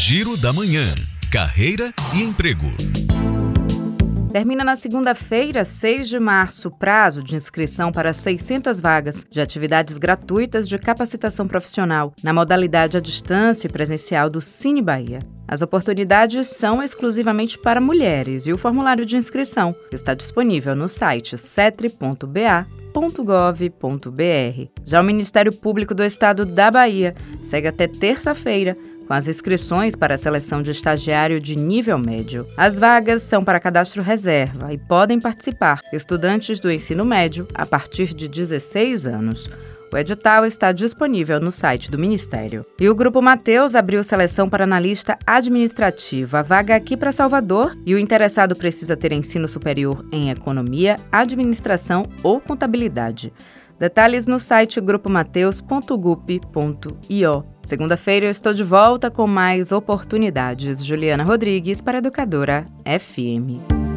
Giro da Manhã. Carreira e emprego. Termina na segunda-feira, 6 de março, prazo de inscrição para 600 vagas de atividades gratuitas de capacitação profissional na modalidade à distância e presencial do Cine Bahia. As oportunidades são exclusivamente para mulheres e o formulário de inscrição está disponível no site cetre.ba Já o Ministério Público do Estado da Bahia segue até terça-feira com as inscrições para a seleção de estagiário de nível médio. As vagas são para cadastro reserva e podem participar estudantes do ensino médio a partir de 16 anos. O edital está disponível no site do Ministério. E o Grupo Mateus abriu seleção para analista administrativo. A vaga é aqui para Salvador e o interessado precisa ter ensino superior em economia, administração ou contabilidade. Detalhes no site grupomateus.gup.io. Segunda-feira eu estou de volta com mais oportunidades. Juliana Rodrigues para Educadora FM.